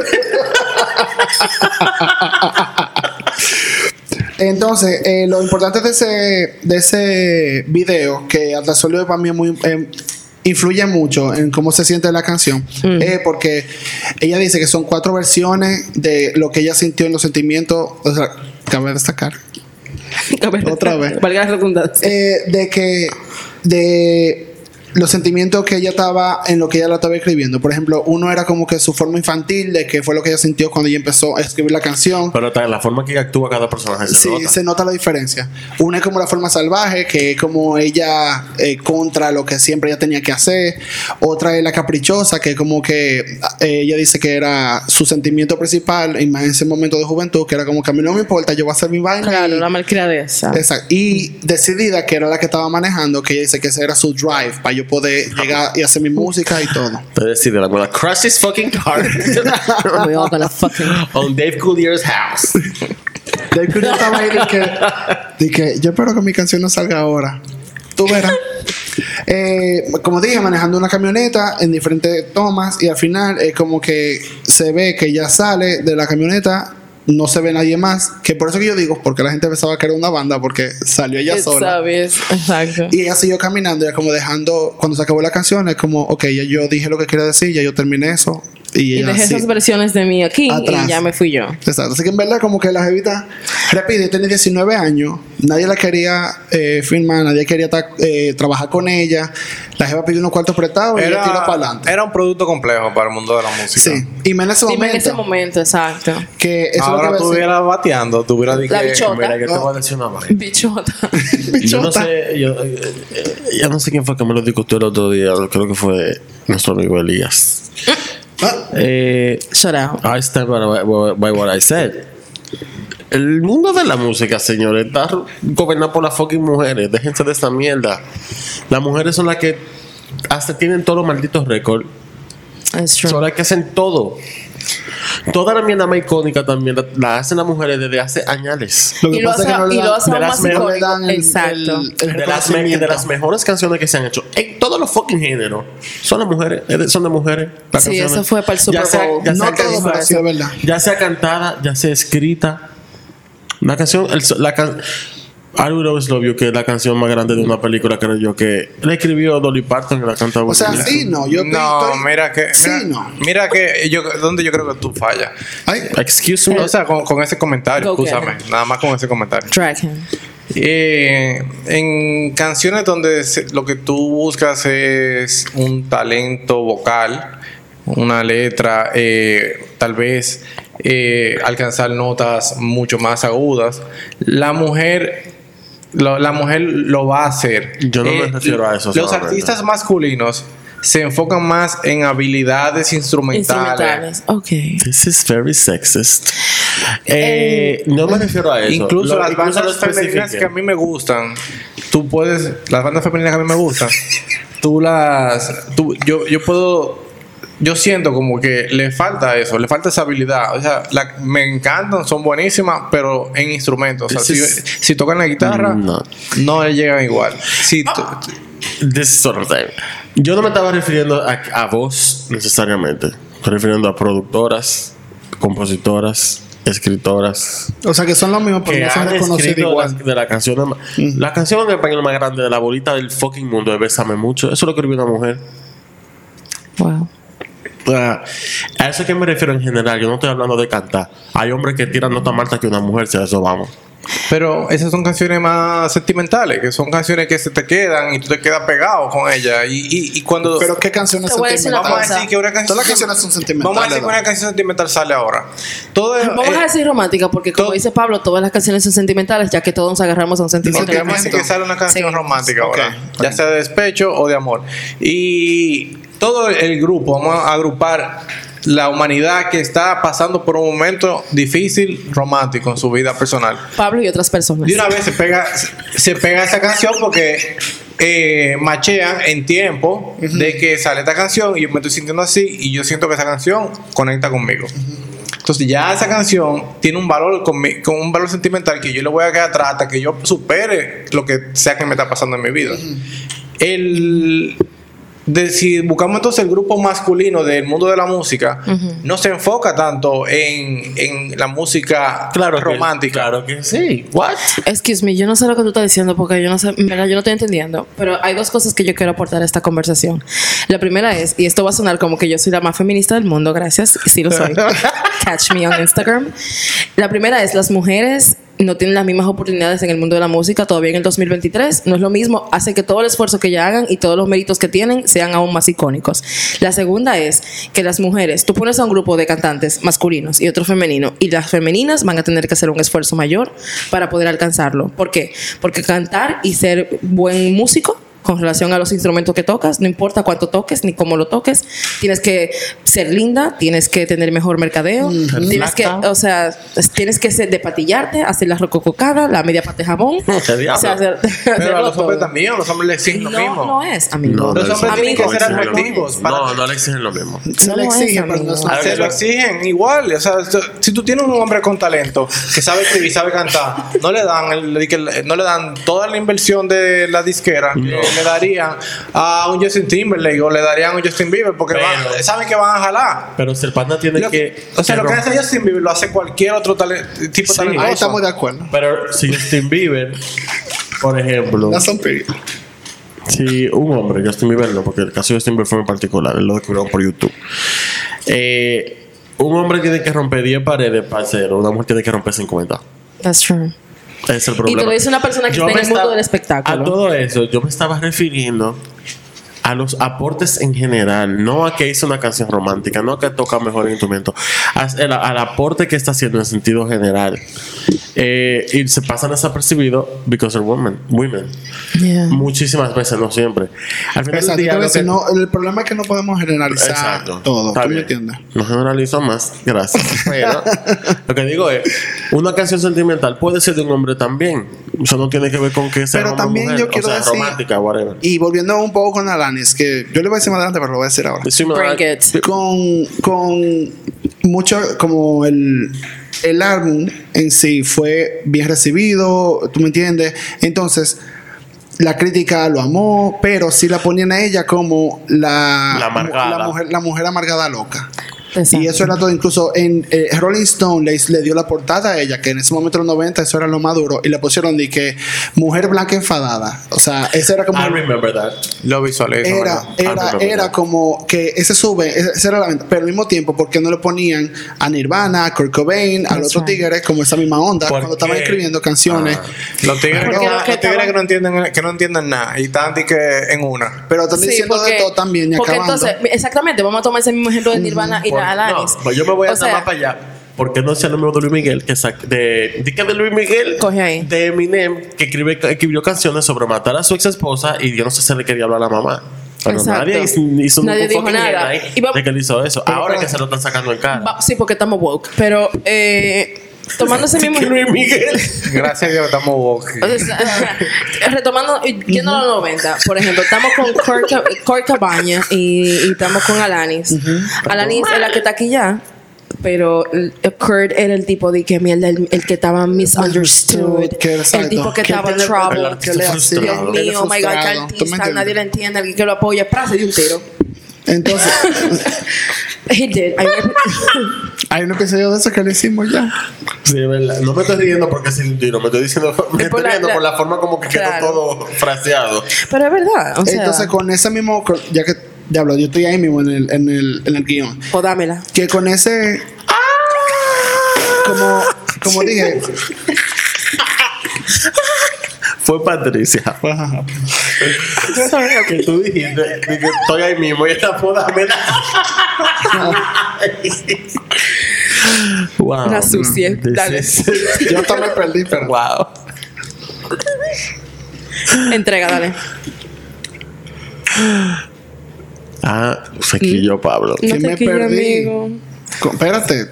Entonces, eh, lo importante de ese, de ese video, que hasta solo para mí es muy, eh, influye mucho en cómo se siente la canción, es porque ella dice que son cuatro versiones de lo que ella sintió en los sentimientos. O sea, cabe destacar. Otra vez. Valga la redundancia. eh, de que de los sentimientos que ella estaba en lo que ella la estaba escribiendo. Por ejemplo, uno era como que su forma infantil de que fue lo que ella sintió cuando ella empezó a escribir la canción. Pero ta- la forma que actúa cada personaje se Sí, nota. se nota la diferencia. Una es como la forma salvaje, que es como ella eh, contra lo que siempre ella tenía que hacer. Otra es la caprichosa, que es como que eh, ella dice que era su sentimiento principal, y más en ese momento de juventud, que era como que a mí no me importa, yo voy a hacer mi vaina. Claro, y- la malcriadeza. Exacto. Y decidida, que era la que estaba manejando, que ella dice que ese era su drive para yo poder llegar y hacer mi música y todo. Te decide, I'm gonna crush this fucking car We all gonna fucking. on Dave Coulier's house. Que yo estaba ahí de que, de que yo espero que mi canción no salga ahora. Tú verás. Eh, como dije, manejando una camioneta en diferentes tomas y al final es como que se ve que ya sale de la camioneta, no se ve nadie más, que por eso que yo digo, porque la gente pensaba que era una banda porque salió ella sola. ¿Sabes? Exacto. Y ella siguió caminando, ya como dejando, cuando se acabó la canción, es como, ok, ya yo dije lo que quería decir, ya yo terminé eso. Y, dejé sí. esas versiones de mí aquí Atrás. y ya me fui yo. Exacto. Así que en verdad, como que la jevita, repite, tenía 19 años, nadie la quería eh, firmar, nadie quería ta- eh, trabajar con ella. La jeva pidió unos cuartos prestados y ella tiró para adelante. era un producto complejo para el mundo de la música. Sí. Y más en ese Dime momento, en ese momento, exacto. que eso Ahora estuviera bateando, tuviera de La que- bichota. Mira, yo te voy a decir una vaina. Bichota. Yo no Bichota. sé, yo, eh, eh, ya no sé quién fue que me lo discutió el otro día, creo que fue nuestro amigo Elías. Eh, Shut out. I stand by, by- by what I said. El mundo de la música, señores, está gobernado por las fucking mujeres. Déjense de esta mierda. Las mujeres son las que hasta tienen todos los malditos récords. Son las que hacen todo. Toda la mierda más icónica también la, la hacen las mujeres desde hace años. lo que y lo pasa hace, es que no le y lo dan- hace de las más me- no le icónico. dan el, Exacto. el- el De las, me- de las mejores canciones que se han hecho en todos los fucking géneros son las mujeres, son de mujeres. las Sí, canciones. eso fue para el Ya Super sea- Bowl. ya No sea todo, can- pero sí es verdad. ya sea cantada, ya sea escrita. La canción, el, la Will Always Love You, que es la canción más grande de una película, creo yo, que la escribió Dolly Parton y la canta O sea, sí, no. Yo No, estoy- mira que. Mira, Sí, no. mira que yo, donde yo creo que tú fallas. Ay, Excuse me. O sea, con, con ese comentario, escúchame. Nada más con ese comentario. Drag him. Eh, en canciones donde lo que tú buscas es un talento vocal, una letra, eh, tal vez eh, alcanzar notas mucho más agudas, la mujer lo- la mujer lo va a hacer. Eh, Yo no me refiero a eso Los artistas masculinos se enfocan más en habilidades instrumentales. Instrumentales. Ok. This is very sexist. Eh, no me refiero a eso. Incluso Lo- las incluso bandas femeninas que a mí me gustan, tú puedes, las bandas femeninas que a mí me gustan, tú las, tú, yo, yo puedo, yo siento como que le falta eso, le falta esa habilidad. O sea, la- me encantan, son buenísimas, pero en instrumentos. O sea, si, is- si tocan la guitarra, No. no le llegan igual. Si tú- This is sort of thing. Yo no me estaba refiriendo a, a vos necesariamente. Estoy refiriendo a productoras, compositoras, escritoras. O sea que son los mismos, pero no son escrito igual. las- de la canción la canción en español más grande de la bolita del fucking mundo de Bésame mucho eso lo escribió una mujer Wow. Ah, a eso que me refiero en general yo no estoy hablando de cantar hay hombres que tiran notas más altas que una mujer si a eso vamos pero esas son canciones más sentimentales, que son canciones que se te quedan y tú te quedas pegado con ellas. Y, y, y cuando... Pero qué canciones sentimentales. Vamos a decir que una canción. Todas las canciones son sentimentales. Vamos a decir que una canción sentimental sale ahora. Todo es- Vamos eh, a decir romántica, porque como dice Pablo, todas las canciones son sentimentales, ya que todos nos agarramos a un sentimiento. Porque vamos a decir que sale una canción Sí. romántica ahora, ya sea de despecho o de amor. Y todo el grupo, vamos a agrupar la humanidad que está pasando por un momento difícil romántico en su vida personal. Pablo y otras personas. De una vez se pega, se pega esa canción porque eh, machean en tiempo de que sale esta canción y yo me estoy sintiendo así y yo siento que esa canción conecta conmigo. Entonces ya esa canción tiene un valor conmi- con un valor sentimental que yo le voy a quedar atrás hasta que yo supere lo que sea que me está pasando en mi vida. El de si buscamos entonces el grupo masculino del mundo de la música, no se enfoca tanto en, en la música que- romántica. claro que sí what Excuse me, yo no sé lo que tú estás diciendo porque yo no sé, verdad, yo no estoy entendiendo. Pero hay dos cosas que yo quiero aportar a esta conversación. La primera es, y esto va a sonar como que yo soy la más feminista del mundo, gracias, sí lo soy. Catch me on Instagram. La primera es, las mujeres no tienen las mismas oportunidades en el mundo de la música todavía en el 2023. No es lo mismo, hace que todo el esfuerzo que ellas hagan y todos los méritos que tienen sean aún más icónicos. La segunda es que las mujeres, tú pones a un grupo de cantantes masculinos y otro femenino, y las femeninas van a tener que hacer un esfuerzo mayor para poder alcanzarlo. ¿Por qué? Porque cantar y ser buen músico con relación a los instrumentos que tocas, no importa cuánto toques ni cómo lo toques, tienes que ser linda, tienes que tener mejor mercadeo, tienes que, o sea, tienes que ser de patillarte, hacer la rocococada, la media pata de jabón, ¿Qué diablo? o sea, hacer, Pero a los hombres todo. también, a los hombres les exigen lo no, mismo. no es, amigo. No, Los no hombres le tienen que exigen ser lo atractivos. para- no no le exigen lo mismo Se No le lo es, exige, pero no amigo. son- A ver, Se lo exigen igual. O sea, si tú tienes un hombre con talento que sabe escribir, sabe cantar, no le dan, no le dan toda la inversión de la disquera que le darían a un Justin Timberlake o le darían a un Justin Bieber porque Pero- van- saben que van a jalar. pero si el panda tiene Lo- que o sea, que lo que hace Justin Bieber lo hace cualquier otro tale- tipo Sí. talentoso. Ahí estamos de acuerdo. pero si Justin Bieber por ejemplo. Si un hombre, Justin Bieber no, porque el caso de Justin Bieber fue en particular, él lo descubrió por YouTube. Eh, un hombre tiene que romper 10 paredes para ser, una mujer tiene que romper 50. That's true. Es el problema. te lo dice una persona que Yo está en el mundo estaba- del espectáculo. A todo eso, yo me estaba refiriendo a los aportes en general, no a que hizo una canción romántica, no a que toca mejor el instrumento, al, al aporte que está haciendo en sentido general. Eh, y se pasan desapercibidos because they're women. women. Yeah. Muchísimas veces, no siempre. Al final Exacto, día, que- no, el problema es que no podemos generalizar Exacto. todo. Está ¿Tú me entiendes? No generalizo más, gracias. Pero lo que digo es, una canción sentimental puede ser de un hombre también. Eso no tiene que ver con que sea Pero también mujer, yo quiero o sea, decir- romántica, whatever. Y volviendo un poco con Alanis, que yo le voy a decir más adelante, pero lo voy a decir ahora. Con, con mucho, como el, el álbum en sí fue bien recibido, ¿tú me entiendes? Entonces, la crítica lo amó, pero sí la ponían a ella como la, La amargada. la mujer, la mujer amargada loca. Exacto. Y eso era todo, incluso en eh, Rolling Stone le, le dio la portada a ella, que en ese momento en los 90 eso era lo más duro, y le pusieron de que mujer blanca enfadada. O sea, ese era como... I remember that. Lo visualizo. Era, era, era como que ese sube, ese era la venta, pero al mismo tiempo, ¿por qué no le ponían a Nirvana, a Kurt Cobain, al That's otro right. tigre, como esa misma onda, ¿Por cuando estaban escribiendo canciones? Ah. Los tigres, Porque no, lo que los tigres que no entienden que no entienden nada y están que en una. Pero están diciendo de todo también y porque acabando. entonces, exactamente, vamos a tomar ese mismo ejemplo de Nirvana y la No, pues yo me voy a andar más para allá. ¿por qué no sea el número de Luis Miguel? Que sac- de, ¿de de Luis Miguel? Coge ahí. De Eminem, que escribe, escribió canciones sobre matar a su ex esposa y yo no sé si le quería hablar a la mamá. Pero Exacto. nadie hizo, hizo Nadie dijo nada. Y va- de que él hizo eso. Ahora que se lo están sacando en cara. Va- sí, porque estamos woke. Pero eh, tomando ese mismo. Que Luis Miguel. Gracias a Dios que estamos woke. O sea, retomando, yendo a los 90, por ejemplo, estamos con Kurt Cabaña y, y estamos con Alanis. Alanis es la que está aquí ya, pero Kurt era el tipo de que mierda, el, el que estaba misunderstood, Que el tipo que Que estaba el- trouble. el artista Dios frustrado. mío, oh my god, qué Frustrado. ¿Tú me artista, nadie lo entiende, alguien que lo apoya, frase de un tiro. Entonces, He did. I hay un episodio de eso que le hicimos ya. Sí, es verdad. No me estoy riendo porque sin un tiro, me estoy diciendo, me Es estoy riendo la- por la forma como que quedó todo fraseado. pero es verdad, o sea, Entonces, con ese mismo, ya que, diablo, yo estoy ahí mismo en el, en el, en el guion. o dámela. Que con ese. Como, como dije. Fue Patricia. que tú dijiste que estoy ahí mismo y esta puta me wow. La sucia. This Dale. Yo también perdí, pero. wow. Entrega, dale. Ah, sequillo Pablo. Que No te me perdí. amigo. Co- Espérate.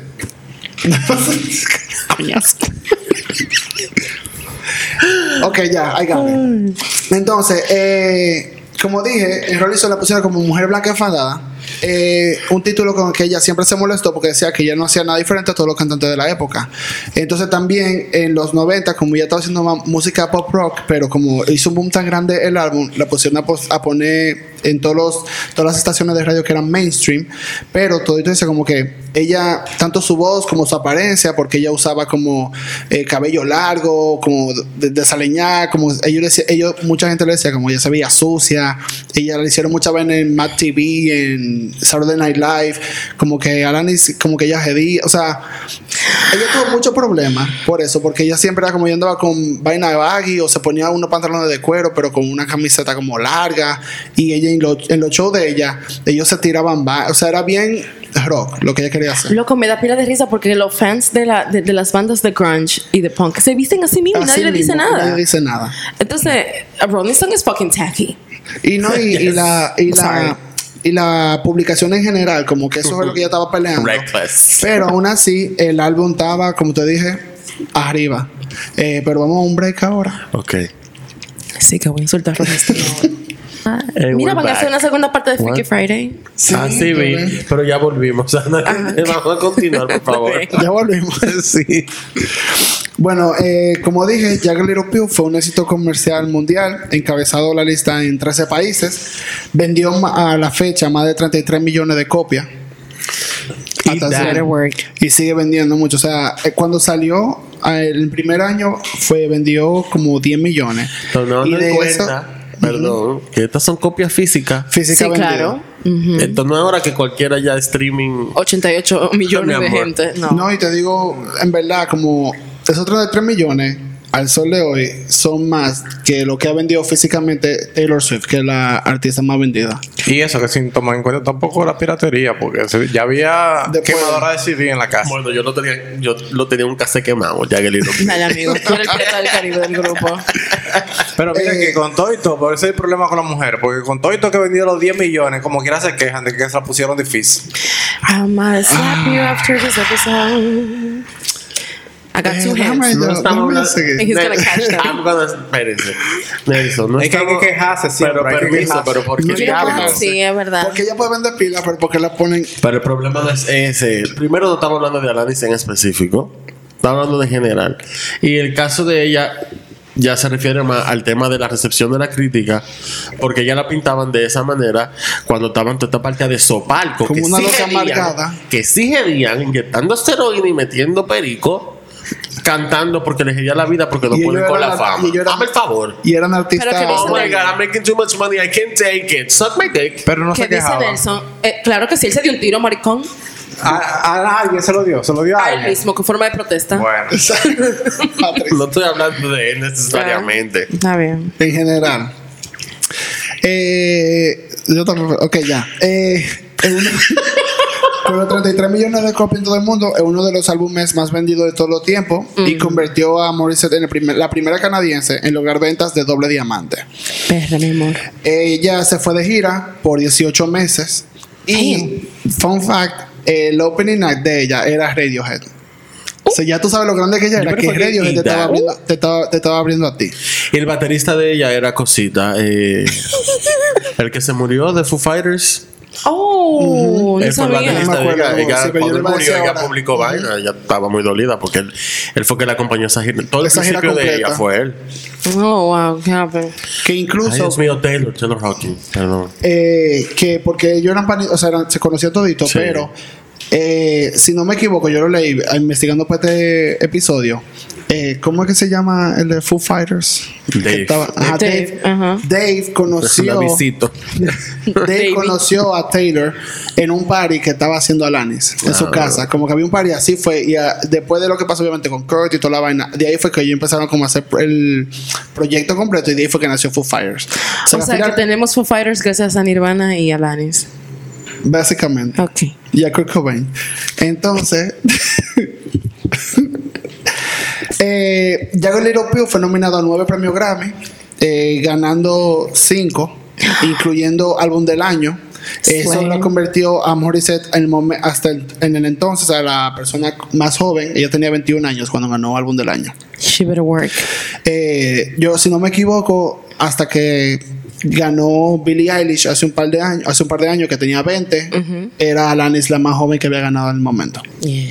ok, ya, I got it. Entonces, eh, como dije, en Rolling Stone la pusieron como Mujer Blanca Enfadada. Eh, un título con el que ella siempre se molestó porque decía que ella no hacía nada diferente a todos los cantantes de la época. Entonces también en los 90, como ella estaba haciendo música pop rock, pero como hizo un boom tan grande el álbum, la pusieron a poner en todos los, todas las estaciones de radio que eran mainstream, pero todo esto dice como que ella, tanto su voz como su apariencia, porque ella usaba como eh, cabello largo, como de- desaleñada, como ellos, decía- ellos, mucha gente le decía como ella se veía sucia, ella le hicieron muchas veces en Mad TV, en Saturday Night Live, como que Alanis, como que ella hedía, o sea, ella tuvo muchos problemas por eso, porque ella siempre era como yo andaba con vaina de baggy o se ponía unos pantalones de cuero, pero con una camiseta como larga. Y ella en, lo- en los shows de ella, ellos se tiraban, ba- o sea, era bien rock lo que ella quería hacer. Loco, me da pila de risa porque los fans de, la, de, de las bandas de grunge y de punk se visten así mismo y Así nadie le dice mismo, nada. Nadie dice nada. Entonces, Rolling Stone es fucking tacky. Y no, y, y la, y la, y la publicación en general, como que eso es lo que ella estaba peleando. Reckless. Pero aún así, el álbum estaba, como te dije, arriba. Eh, pero vamos a un break ahora. Ok. Sí, que voy a insultar a. Ah, Hey, Mira, van a hacer una segunda parte de Freaky? Friday. ah, sí, vi. Pero ya volvimos. O sea, no- vamos a continuar, por favor. Ya volvimos. sí. Bueno, eh, como dije, Jagged Little Pill fue un éxito comercial mundial, encabezado la lista en 13 países, vendió a la fecha más de 33 millones de copias. Hasta y sigue vendiendo mucho. O sea, eh, cuando salió eh, el primer año fue vendió como 10 millones. Y en de cuenta, perdón, que estas son copias físicas. física Sí, claro. Ujú. Esto no es ahora que cualquiera ya streaming. 88 millones Mi de gente. No. No, y te digo, en verdad, como esos otros de 3 millones al sol de hoy son más que lo que ha vendido físicamente Taylor Swift, que es la artista más vendida. Y eso que sin tomar en cuenta tampoco la piratería, porque ya había Después- quemadora de CD en la casa. Bueno, yo lo tenía, yo lo tenía un cassette quemado, ya que Pill. Dale, amigo. Tú eres el del Caribe del grupo. Pero mira Eh, que con todo y todo, por eso hay problema con las mujeres, porque con todo y todo que vendió los 10 millones, como quiera se quejan de que se la pusieron difícil. I might slap you after this episode. I got two hands. No estamos hablando. He's gonna catch them. I'm gonna- espérense. Nelson, no Es que hay estamos- que quejarse siempre, Pero permiso, quejarse. pero ¿por qué No hay que diablos? quejarse. Sí, es verdad. Porque ella puede vender pilas, pero porque la ponen. Pero el problema no es ese. Primero no estamos hablando de Alanis en específico. Estamos hablando de general. Y el caso de ella ya se refiere más al tema de la recepción de la crítica, porque ya la pintaban de esa manera cuando estaban en toda esta parte de sopalco, Como que una sí loca amargada. que sí gedían, inyectando esteroide y metiendo perico, cantando porque les gedía la vida porque pueden ellos con la fama. Hazme el favor. Y eran artistas. Pero que Oh my God, I'm making too much money. I can't take it. Suck my dick. Pero no ¿Qué se dice quejaba. Nelson? Eh, claro que sí, él se dio un tiro, maricón. A, a alguien se lo dio, se lo dio a A él mismo, con forma de protesta. Bueno, No estoy hablando de él necesariamente. Está bien. en general. Eh, yo también. Ok, ya. Eh, en una- Con los 33 millones de copias en todo el mundo, es uno de los álbumes más vendidos de todos los tiempos y convirtió a Morissette en el primer- la primera canadiense en lograr ventas de doble diamante. Perra, mi amor. Ella se fue de gira por 18 meses y, fun fact, el opening night de ella era Radiohead. O sea, ya tú sabes lo grande que ella era, que Radiohead te estaba, abriendo, te, estaba, te estaba abriendo a ti. Y el baterista de ella era Cosita. eh, el que se murió de Foo Fighters. Oh, no Él fue el sabía. baterista No de ella. acuerdo, Ella, sí, cuando él murió, ella ahora. publicó vaina. Ella estaba muy dolida porque él, él fue que la acompañó a esa gira. Todo el Esa gira principio de completa. ella fue él. Oh, wow, qué happened? Que Ay, incluso Dios mío, Taylor, Taylor Hawkins. Perdón. eh, que porque ellos eran o sea, eran- se conocían toditos, Sí. pero eh, si no me equivoco, yo lo leí eh, investigando para este episodio. Eh, ¿Cómo es que se llama el de Foo Fighters? Dave. Que estaba- ajá, Dave, Dave, ajá. Dave conoció. Dave conoció a Taylor en un party que estaba haciendo Alanis en su casa. Como que había un party así fue. Y ah, después de lo que pasó, obviamente, con Kurt y toda la vaina, de ahí fue que ellos empezaron como a hacer el proyecto completo y de ahí fue que nació Foo Fighters. O sea, O al sea, final, que tenemos Foo Fighters gracias a Nirvana y Alanis. básicamente. Ok. y a Kurt Cobain. Entonces, eh, Little Pill fue nominado a nueve premios Grammy, eh, ganando cinco, incluyendo álbum del año. Eso lo convirtió a Morissette en el hasta el- en el entonces a la persona más joven. Ella tenía 21 años cuando ganó álbum del año. She better work. Eh, yo, si no me equivoco, hasta que ganó Billie Eilish hace un par de años, hace un par de años que tenía 20, era Alanis la más joven que había ganado en el momento. Yeah.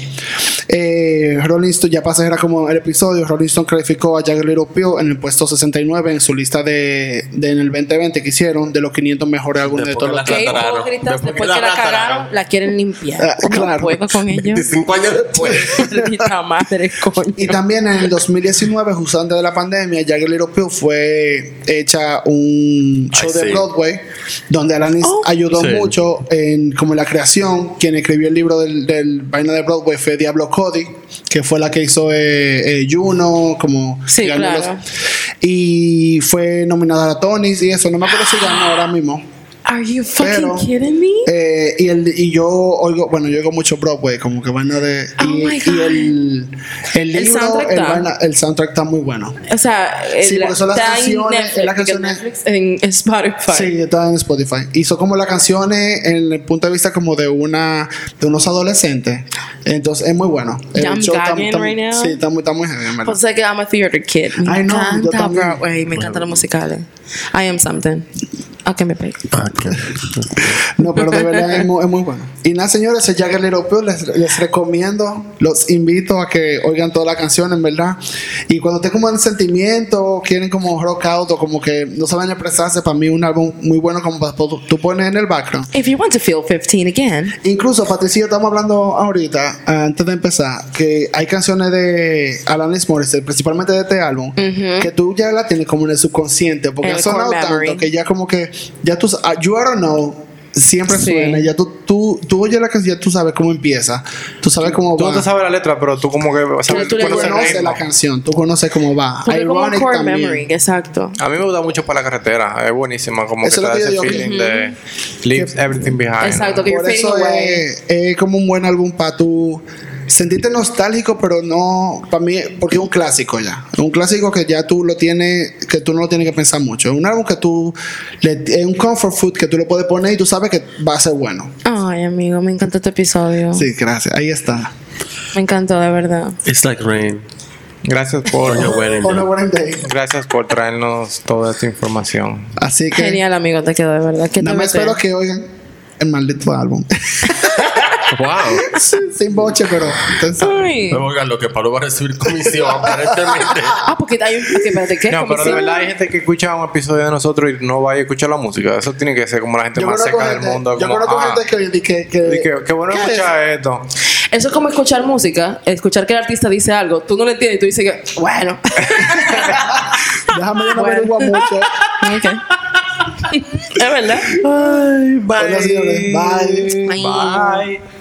Eh, Rolling Stone, ya pasé, era como el episodio, Rolling Stone calificó a Jagged Little Pill en el puesto 69 en su lista de, de en el 2020 que hicieron de los 500 mejores álbumes de todos los que Después después que la cagaron, la quieren limpiar. Ah, claro. No puedo con ellos. 25 años después. Madre, coño. Y también en el 2019, justo antes de la pandemia, Jagged Little Pill fue hecha un show Ay, de sí. Broadway donde Alanis Oh. ayudó Sí. mucho en como la creación. Quien escribió el libro del, del vaina de Broadway fue Diablo Cody, que fue la que hizo eh, eh, Juno, como Sí, claro. y fue nominada a Tonys y eso. No me acuerdo si ganó ahora mismo. Are you fucking Pero- kidding me? Eh, y, el, y yo oigo, bueno, yo oigo mucho Broadway, como que vaina de. Oh y, my y God. el, el El libro, soundtrack el, vaina- el soundtrack está muy bueno. O sea, Sí, el- porque son las en canciones, Netflix, las porque canciones- en Spotify. Sí, está en Spotify. Hizo como las canciones en el punto de vista como de una de unos adolescentes. Entonces es muy bueno. El I'm show está- right now. Sí, está muy, está muy en verdad. Pues sé que I'm a theater kid. Me I know, encanta también. Broadway, me encantan los musicales. I am something. Ok, me pegue. No, pero de verdad es muy, es muy bueno. Y nada, señores, el Jagger Pill les, les recomiendo, los invito a que oigan toda la canción, en verdad. Y cuando estén como en sentimiento, quieren como rock out o como que no saben expresarse, para mí un álbum muy bueno como para tú tú pones en el background. If you want to feel 15 again, Incluso, Patricio, estamos hablando ahorita, antes de empezar, que hay canciones de Alanis Morissette, principalmente de este álbum, que tú ya la tienes como en el subconsciente, porque ha sonado memory. tanto que ya como que, ya tú, ah, You Oughta Know, siempre Sí. suena, ya tú, tú, tú oyes la canción, ya tú sabes cómo empieza, tú sabes cómo Tú va. no te sabes la letra, pero tú como que sabes, tú tú Tú conoces conoces la canción, tú conoces cómo va. porque como core también. memory, exacto. A mí me gusta mucho para la carretera. Es buenísima. Como Eso que te da que ese digo, feeling de leaves everything behind. Exacto, que Por you're eso es, es como un buen álbum para tú sentirte nostálgico, pero no para mí, porque es un clásico ya. Es un clásico que ya tú lo tienes, que tú no lo tienes que pensar mucho. Es un álbum que tú, le- es un comfort food que tú le puedes poner y tú sabes que va a ser bueno. Ay, amigo, me encantó este episodio. Sí, gracias. Ahí está. Me encantó, de verdad. It's like rain. Gracias por, On your wedding On a day. wedding day. gracias por traernos toda esta información. Así que Genial, amigo, te quedó de verdad. ¿Qué nada te más espero que oigan el maldito álbum. Wow. Sin boche, pero entonces, Ay. No, oigan, lo que Pablo va a recibir comisión, aparentemente. Ah, porque hay un. Ok, espérate, ¿qué? No, pero de verdad hay gente que escucha un episodio de nosotros y no vaya a escuchar la música. Eso tiene que ser como la gente yo más seca del mundo. yo como, conozco ah, gente que, que, que, que- qué bueno ¿qué es escuchar esto. Eso es como escuchar música, escuchar que el artista dice algo, tú no lo entiendes y tú dices que, bueno. Déjame yo no Bueno. averiguar mucho. Ok. es verdad. Ay. Bye. Bye. Bye.